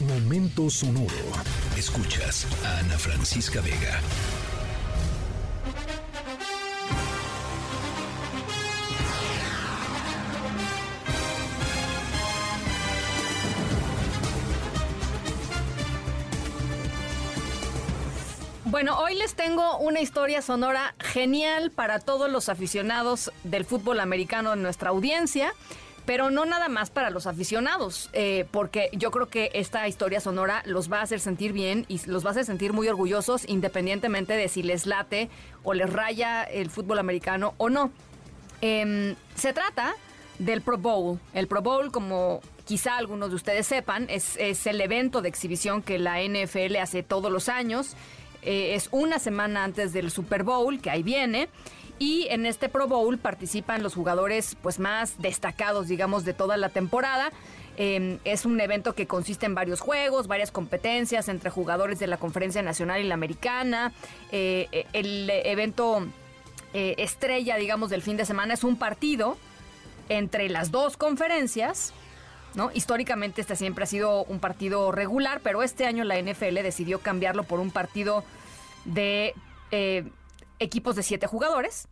Momento sonoro. Escuchas a Ana Francisca Vega. Bueno, hoy les tengo una historia sonora genial para todos los aficionados del fútbol americano en nuestra audiencia pero no nada más para los aficionados, eh, porque yo creo que esta historia sonora los va a hacer sentir bien y los va a hacer sentir muy orgullosos independientemente de si les late o les raya el fútbol americano o no. Em, se trata del Pro Bowl. El Pro Bowl, como quizá algunos de ustedes sepan, es, el evento de exhibición que la NFL hace todos los años. Eh, es una semana antes del Super Bowl, que ahí viene. Y en este Pro Bowl participan los jugadores pues más destacados, digamos, de toda la temporada. Em, es un evento que consiste en varios juegos, varias competencias entre jugadores de la Conferencia Nacional y la Americana. Eh, eh, el evento eh, estrella, digamos, del fin de semana es un partido entre las dos conferencias. ¿No? Históricamente este siempre ha sido un partido regular, pero este año la NFL decidió cambiarlo por un partido de equipos de siete jugadores.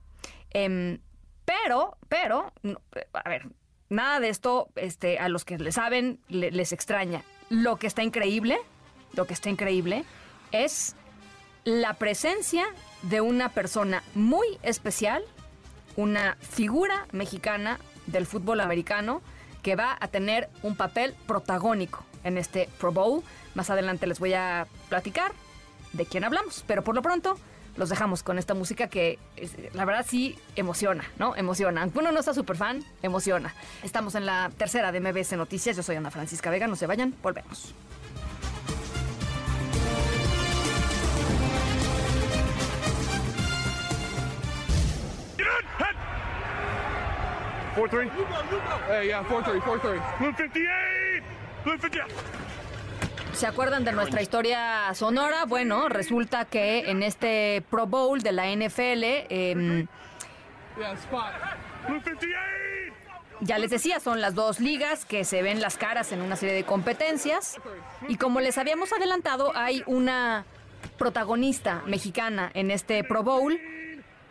Em, pero, pero, a ver, nada de esto este, a los que le saben les extraña. Lo que está increíble, lo que está increíble es la presencia de una persona muy especial, una figura mexicana del fútbol americano que va a tener un papel protagónico en este Pro Bowl. Más adelante les voy a platicar de quién hablamos, pero por lo pronto los dejamos con esta música que la verdad sí emociona, ¿no? Emociona. Aunque uno no está súper fan, emociona. Estamos en la tercera de MBS Noticias. Yo soy Ana Francisca Vega. No se vayan, volvemos. Four three. Hey, yeah, four three, four three. Blue 58. Blue 58. ¿Se acuerdan de nuestra historia sonora? Bueno, resulta que en este Pro Bowl de la NFL... Em, ya les decía, son las dos ligas que se ven las caras en una serie de competencias. Y como les habíamos adelantado, hay una protagonista mexicana en este Pro Bowl,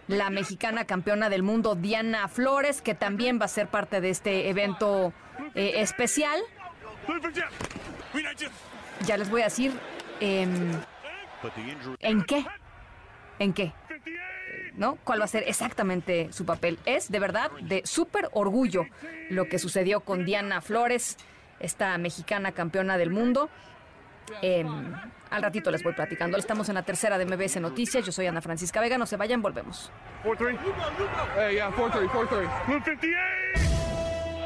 la mexicana campeona del mundo Diana Flores, que también va a ser parte de este evento eh, especial ya les voy a decir em, en qué. ¿En qué? ¿No? ¿Cuál va a ser exactamente su papel? Es de verdad de súper orgullo lo que sucedió con Diana Flores, esta mexicana campeona del mundo. Em, al ratito les voy platicando. Estamos en la tercera de MBS Noticias. Yo soy Ana Francisca Vega. No se vayan, volvemos.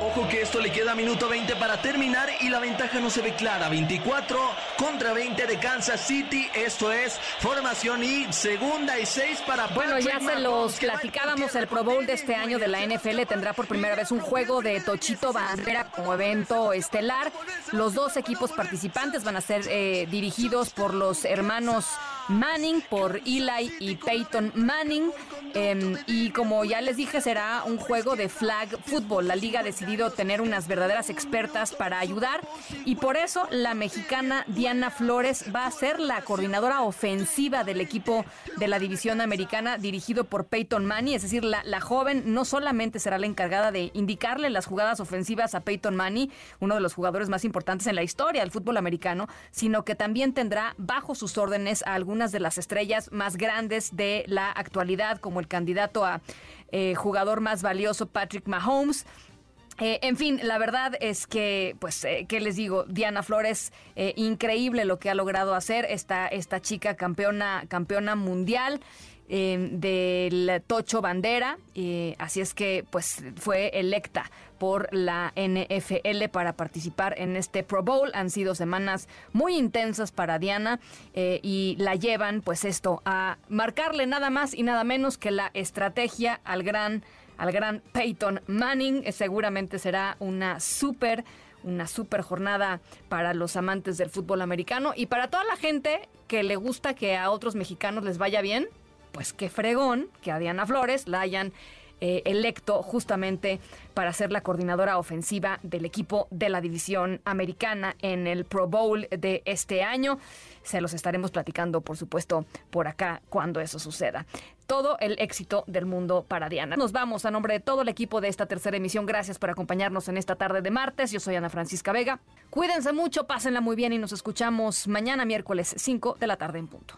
Ojo que esto le queda minuto 20 para terminar y la ventaja no se ve clara. 24 contra 20 de Kansas City. Esto es formación y segunda y seis para Bueno, ya se los platicábamos. El Pro Bowl de este año de la NFL tendrá por primera vez un juego de Tochito Bandera como evento estelar. Los dos equipos participantes van a ser eh, dirigidos por los hermanos Manning, por Eli y Peyton Manning. Em, y como ya les dije, será un juego de flag football. La liga ha decidido tener unas verdaderas expertas para ayudar y por eso la mexicana Diana Flores va a ser la coordinadora ofensiva del equipo de la división americana dirigido por Peyton Manning. Es decir, la, la joven no solamente será la encargada de indicarle las jugadas ofensivas a Peyton Manning, uno de los jugadores más importantes en la historia del fútbol americano, sino que también tendrá bajo sus órdenes a de las estrellas más grandes de la actualidad, como el candidato a eh, jugador más valioso Patrick Mahomes. Eh, en fin, la verdad es que, pues, eh, ¿qué les digo? Diana Flores, increíble lo que ha logrado hacer esta, esta chica campeona, campeona mundial. Del Tocho Bandera, así es que pues fue electa por la NFL para participar en este Pro Bowl. Han sido semanas muy intensas para Diana eh, y la llevan pues esto a marcarle nada más y nada menos que la estrategia al gran al gran Peyton Manning. Eh, seguramente será una súper una super jornada para los amantes del fútbol americano y para toda la gente que le gusta que a otros mexicanos les vaya bien, pues qué fregón que a Diana Flores la hayan eh, electo justamente para ser la coordinadora ofensiva del equipo de la división americana en el Pro Bowl de este año. Se los estaremos platicando, por supuesto, por acá cuando eso suceda. Todo el éxito del mundo para Diana. Nos vamos a nombre de todo el equipo de esta tercera emisión. Gracias por acompañarnos en esta tarde de martes. Yo soy Ana Francisca Vega. Cuídense mucho, pásenla muy bien y nos escuchamos mañana miércoles 5 de la tarde en punto.